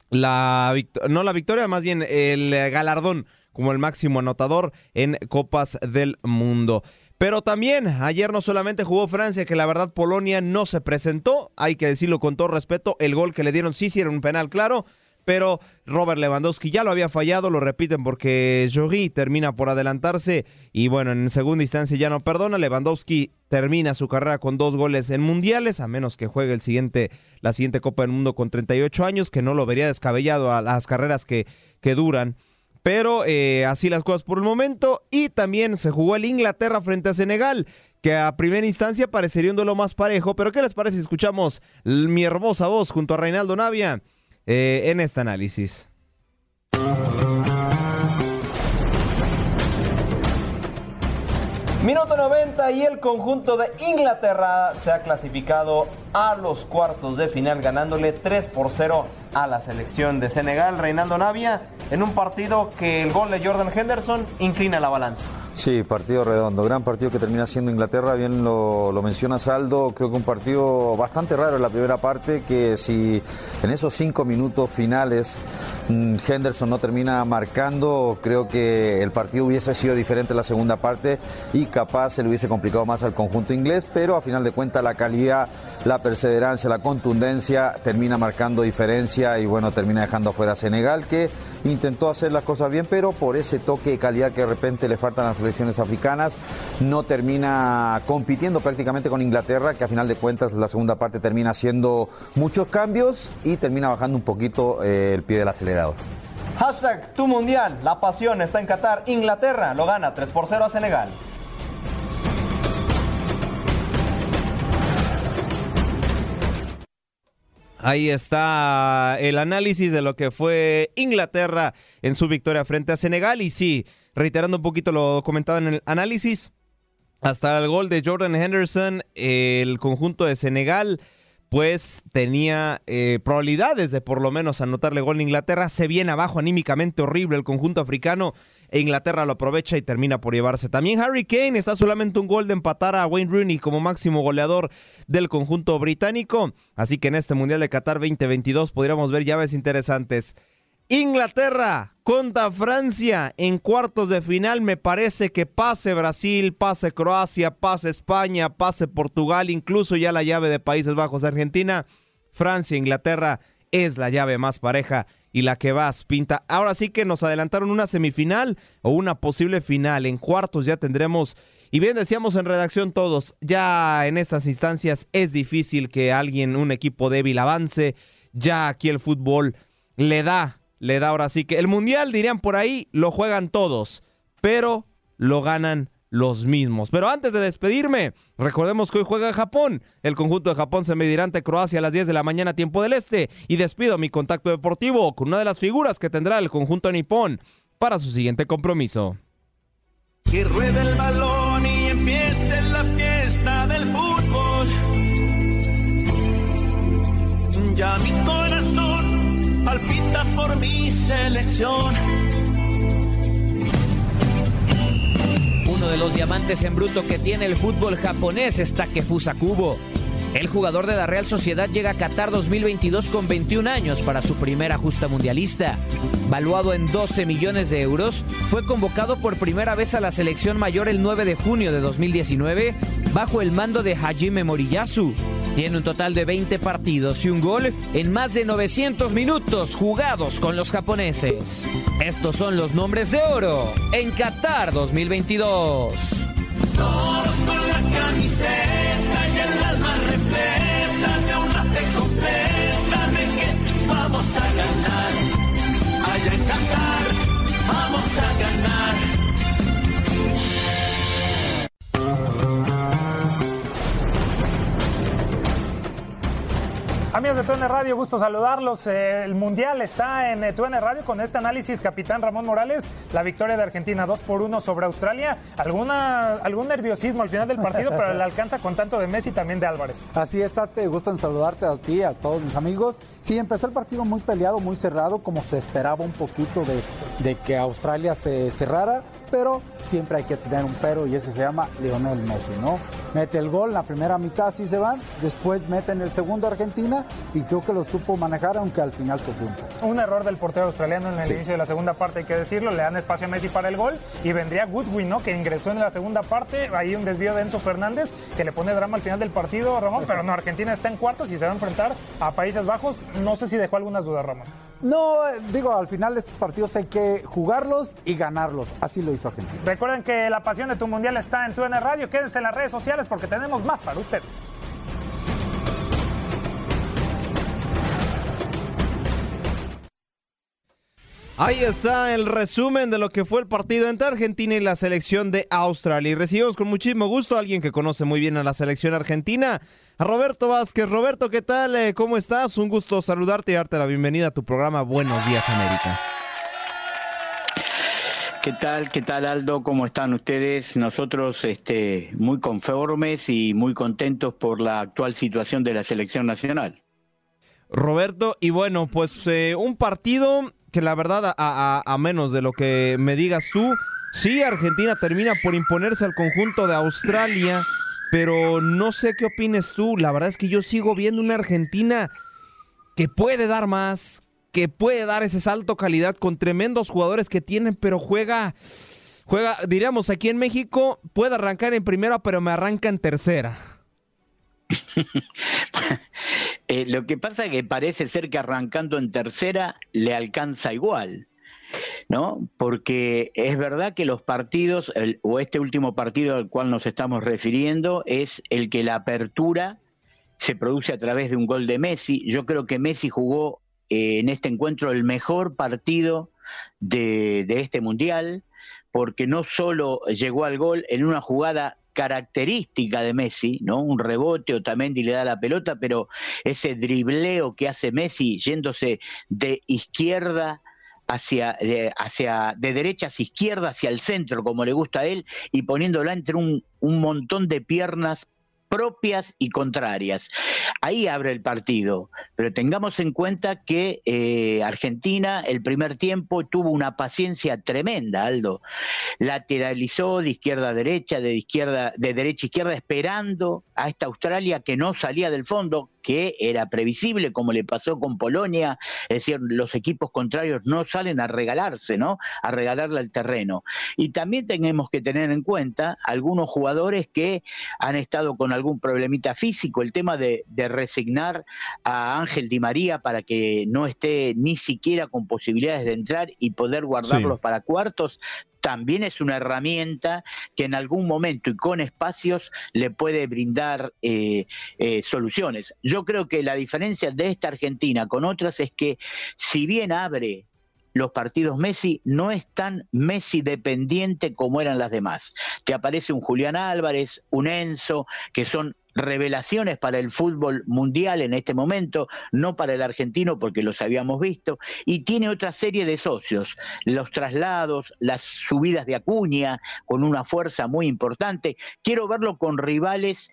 la no la victoria, más bien el galardón como el máximo anotador en Copas del Mundo. Pero también ayer no solamente jugó Francia, que la verdad Polonia no se presentó, hay que decirlo con todo respeto, el gol que le dieron sí, sí era un penal claro, pero Robert Lewandowski ya lo había fallado, lo repiten porque Jory termina por adelantarse y bueno, en segunda instancia ya no perdona, Lewandowski termina su carrera con dos goles en mundiales, a menos que juegue el siguiente, la siguiente Copa del Mundo con 38 años, que no lo vería descabellado a las carreras que, que duran. Pero eh, así las cosas por el momento. Y también se jugó el Inglaterra frente a Senegal, que a primera instancia parecería un duelo más parejo. Pero ¿qué les parece si escuchamos mi hermosa voz junto a Reinaldo Navia? Eh, en este análisis. Minuto 90 y el conjunto de Inglaterra se ha clasificado a los cuartos de final ganándole 3 por 0 a la selección de Senegal, Reinaldo Navia, en un partido que el gol de Jordan Henderson inclina la balanza. Sí, partido redondo, gran partido que termina siendo Inglaterra, bien lo, lo menciona Saldo, creo que un partido bastante raro en la primera parte, que si en esos cinco minutos finales mm, Henderson no termina marcando, creo que el partido hubiese sido diferente en la segunda parte y capaz se le hubiese complicado más al conjunto inglés, pero a final de cuentas la calidad, la perseverancia, la contundencia termina marcando diferencia y bueno, termina dejando afuera a Senegal que intentó hacer las cosas bien, pero por ese toque de calidad que de repente le faltan a las selecciones africanas, no termina compitiendo prácticamente con Inglaterra, que a final de cuentas la segunda parte termina haciendo muchos cambios y termina bajando un poquito eh, el pie del acelerador. Hashtag tu mundial, la pasión está en Qatar, Inglaterra lo gana 3 por 0 a Senegal. Ahí está el análisis de lo que fue Inglaterra en su victoria frente a Senegal. Y sí, reiterando un poquito lo comentado en el análisis, hasta el gol de Jordan Henderson, el conjunto de Senegal pues tenía eh, probabilidades de por lo menos anotarle gol a Inglaterra. Se viene abajo anímicamente horrible el conjunto africano e Inglaterra lo aprovecha y termina por llevarse. También Harry Kane está solamente un gol de empatar a Wayne Rooney como máximo goleador del conjunto británico. Así que en este Mundial de Qatar 2022 podríamos ver llaves interesantes. Inglaterra contra Francia en cuartos de final. Me parece que pase Brasil, pase Croacia, pase España, pase Portugal, incluso ya la llave de Países Bajos Argentina. Francia, Inglaterra es la llave más pareja y la que vas pinta. Ahora sí que nos adelantaron una semifinal o una posible final. En cuartos ya tendremos, y bien decíamos en redacción todos, ya en estas instancias es difícil que alguien, un equipo débil avance. Ya aquí el fútbol le da le da ahora sí que el mundial, dirían por ahí, lo juegan todos, pero lo ganan los mismos. Pero antes de despedirme, recordemos que hoy juega Japón. El conjunto de Japón se medirá ante Croacia a las 10 de la mañana, tiempo del este. Y despido mi contacto deportivo con una de las figuras que tendrá el conjunto nipón para su siguiente compromiso. Que el balón y mi selección. Uno de los diamantes en bruto que tiene el fútbol japonés es Takefusa Kubo. El jugador de la Real Sociedad llega a Qatar 2022 con 21 años para su primera justa mundialista. Valuado en 12 millones de euros, fue convocado por primera vez a la selección mayor el 9 de junio de 2019 bajo el mando de Hajime Moriyasu. Tiene un total de 20 partidos y un gol en más de 900 minutos jugados con los japoneses. Estos son los nombres de oro en Qatar 2022. Amigos de TUN Radio, gusto saludarlos. Eh, el Mundial está en eh, TUN Radio con este análisis, capitán Ramón Morales. La victoria de Argentina 2 por 1 sobre Australia. Alguna, algún nerviosismo al final del partido, pero le alcanza con tanto de Messi y también de Álvarez. Así está, te gusto saludarte a ti, a todos mis amigos. Sí, empezó el partido muy peleado, muy cerrado, como se esperaba un poquito de, de que Australia se cerrara pero siempre hay que tener un pero y ese se llama Lionel Messi, ¿no? Mete el gol, la primera mitad sí se van, después meten el segundo Argentina y creo que lo supo manejar, aunque al final se fue. Un error del portero australiano en el inicio de la segunda parte, hay que decirlo, le dan espacio a Messi para el gol y vendría Goodwin, ¿no? Que ingresó en la segunda parte, ahí un desvío de Enzo Fernández que le pone drama al final del partido, Ramón, pero no, Argentina está en cuartos y se va a enfrentar a Países Bajos, no sé si dejó algunas dudas, Ramón. No, digo, al final estos partidos hay que jugarlos y ganarlos, así lo hizo Argentina. Recuerden que la pasión de tu mundial está en tu Radio. Quédense en las redes sociales porque tenemos más para ustedes. Ahí está el resumen de lo que fue el partido entre Argentina y la selección de Australia. Y recibimos con muchísimo gusto a alguien que conoce muy bien a la selección argentina, a Roberto Vázquez. Roberto, ¿qué tal? Eh, ¿Cómo estás? Un gusto saludarte y darte la bienvenida a tu programa Buenos Días América. ¿Qué tal? ¿Qué tal Aldo? ¿Cómo están ustedes? Nosotros este, muy conformes y muy contentos por la actual situación de la selección nacional. Roberto, y bueno, pues eh, un partido que la verdad, a, menos de lo que me digas tú, sí, Argentina termina por imponerse al conjunto de Australia, pero no sé qué opines tú. La verdad es que yo sigo viendo una Argentina que puede dar más, que puede dar ese salto calidad con tremendos jugadores que tienen, pero juega, juega, diríamos aquí en México, puede arrancar en primera, pero me arranca en tercera. Eh, lo que pasa es que parece ser que arrancando en tercera le alcanza igual. ¿No? Porque es verdad que los partidos, o este último partido al cual nos estamos refiriendo, es el que la apertura se produce a través de un gol de Messi. Yo creo que Messi jugó eh, en este encuentro el mejor partido de, este mundial, porque no solo llegó al gol en una jugada característica de Messi, ¿no? Un rebote o también le da la pelota, pero ese dribleo que hace Messi yéndose de izquierda hacia de, hacia de derecha hacia izquierda hacia el centro como le gusta a él y poniéndola entre un, un montón de piernas propias y contrarias. Ahí abre el partido, pero tengamos en cuenta que eh, Argentina el primer tiempo tuvo una paciencia tremenda, Aldo. Lateralizó de izquierda a derecha, de izquierda, de derecha a izquierda, esperando a esta Australia que no salía del fondo, que era previsible, como le pasó con Polonia, es decir, los equipos contrarios no salen a regalarse, ¿no? A regalarle el terreno. Y también tenemos que tener en cuenta algunos jugadores que han estado con algún problemita físico, el tema de, de resignar a Ángel Di María para que no esté ni siquiera con posibilidades de entrar y poder guardarlos para cuartos, también es una herramienta que en algún momento y con espacios le puede brindar eh, eh, soluciones. Yo creo que la diferencia de esta Argentina con otras es que si bien abre los partidos Messi no es tan Messi dependiente como eran las demás. Te aparece un Julián Álvarez, un Enzo, que son revelaciones para el fútbol mundial en este momento, no para el argentino porque los habíamos visto, y tiene otra serie de socios, los traslados, las subidas de Acuña con una fuerza muy importante. Quiero verlo con rivales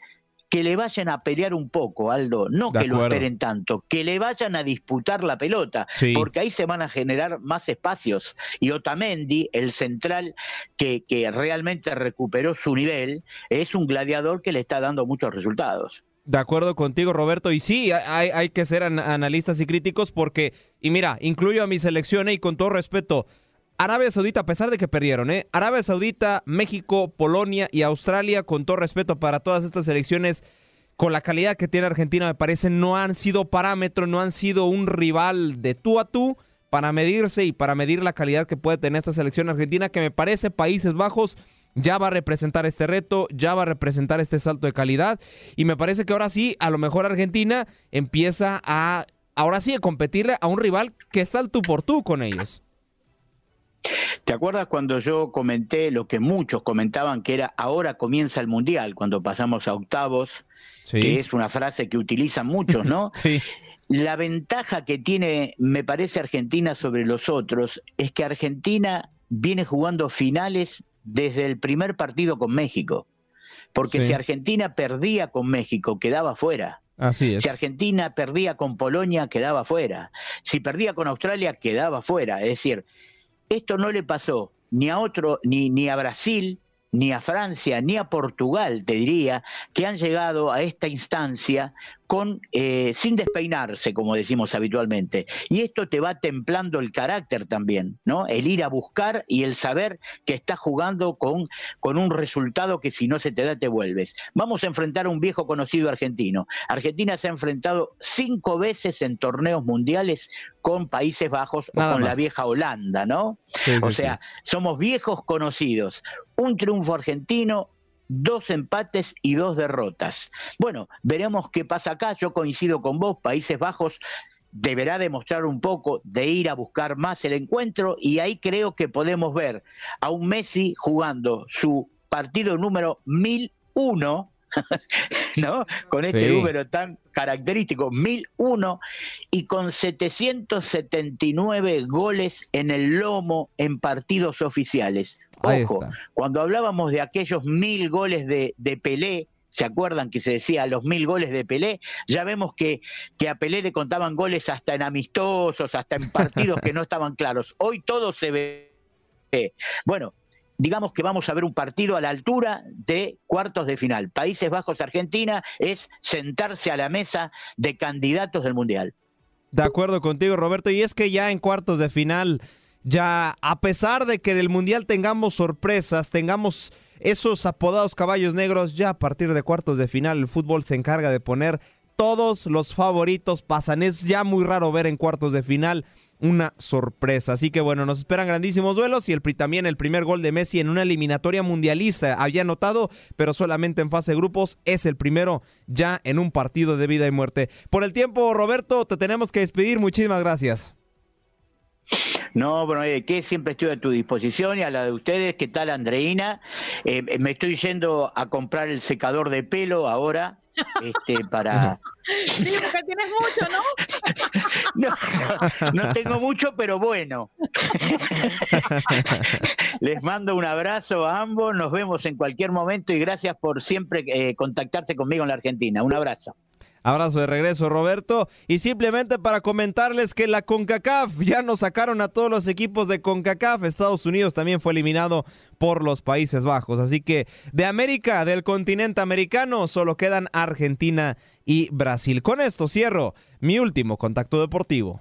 que le vayan a pelear un poco, Aldo, no De que lo esperen tanto, que le vayan a disputar la pelota, Sí. porque ahí se van a generar más espacios. Y Otamendi, el central que, que realmente recuperó su nivel, es un gladiador que le está dando muchos resultados. De acuerdo contigo, Roberto. Y sí, hay, hay que ser an- analistas y críticos porque, y mira, incluyo a mi selección y con todo respeto, Arabia Saudita, a pesar de que perdieron, ¿eh? Arabia Saudita, México, Polonia y Australia, con todo respeto para todas estas selecciones, con la calidad que tiene Argentina, me parece, no han sido parámetro, no han sido un rival de tú a tú para medirse y para medir la calidad que puede tener esta selección argentina, que me parece Países Bajos ya va a representar este reto, ya va a representar este salto de calidad y me parece que ahora sí, a lo mejor Argentina empieza a, ahora sí, a competirle a un rival que está tú por tú con ellos. ¿Te acuerdas cuando yo comenté lo que muchos comentaban que era ahora comienza el Mundial, cuando pasamos a octavos, Sí. que es una frase que utilizan muchos, ¿no? Sí. La ventaja que tiene, me parece, Argentina sobre los otros es que Argentina viene jugando finales desde el primer partido con México. Porque Sí. si Argentina perdía con México, quedaba fuera. Así es. Si Argentina perdía con Polonia, quedaba fuera. Si perdía con Australia, quedaba fuera. Es decir, esto no le pasó ni a otro, ni, ni a Brasil, ni a Francia, ni a Portugal, te diría, que han llegado a esta instancia con eh, sin despeinarse, como decimos habitualmente. Y esto te va templando el carácter también, ¿no? El ir a buscar y el saber que estás jugando con, con un resultado que si no se te da te vuelves. Vamos a enfrentar a un viejo conocido argentino. Argentina se ha enfrentado cinco veces en torneos mundiales con Países Bajos Nada o con la vieja Holanda, ¿no? Sí, o sí, sea, somos viejos conocidos. Un triunfo argentino, dos empates y dos derrotas. Bueno, veremos qué pasa acá. Yo coincido con vos, Países Bajos deberá demostrar un poco de ir a buscar más el encuentro y ahí creo que podemos ver a un Messi jugando su partido número 1001 ¿no? Con este Sí. número tan característico, 1001, y con 779 goles en el lomo en partidos oficiales. Ojo, cuando hablábamos de aquellos mil goles de, de Pelé, ¿se acuerdan que se decía los mil goles de Pelé? Ya vemos que, que a Pelé le contaban goles hasta en amistosos, hasta en partidos que no estaban claros. Hoy todo se ve. Bueno, digamos que vamos a ver un partido a la altura de cuartos de final. Países Bajos Argentina es sentarse a la mesa de candidatos del Mundial. De acuerdo contigo, Roberto. Y es que ya en cuartos de final, ya a pesar de que en el Mundial tengamos sorpresas, tengamos esos apodados caballos negros, ya a partir de cuartos de final el fútbol se encarga de poner todos los favoritos pasan. Es ya muy raro ver en cuartos de final una sorpresa. Así que bueno, nos esperan grandísimos duelos y el, también el primer gol de Messi en una eliminatoria mundialista. Había anotado, pero solamente en fase de grupos. Es el primero ya en un partido de vida y muerte. Por el tiempo, Roberto, te tenemos que despedir. Muchísimas gracias. No, bueno, eh, siempre estoy a tu disposición y a la de ustedes. ¿Qué tal, Andreina? Eh, me estoy yendo a comprar el secador de pelo ahora. Este, para... Sí, porque tienes mucho, ¿no? No, no tengo mucho, pero bueno. Les mando un abrazo a ambos, nos vemos en cualquier momento y gracias por siempre eh, contactarse conmigo en la Argentina. Un abrazo. Abrazo de regreso, Roberto. Y simplemente para comentarles que la CONCACAF ya nos sacaron a todos los equipos de CONCACAF. Estados Unidos también fue eliminado por los Países Bajos. Así que de América, del continente americano, solo quedan Argentina y Brasil. Con esto cierro mi último contacto deportivo.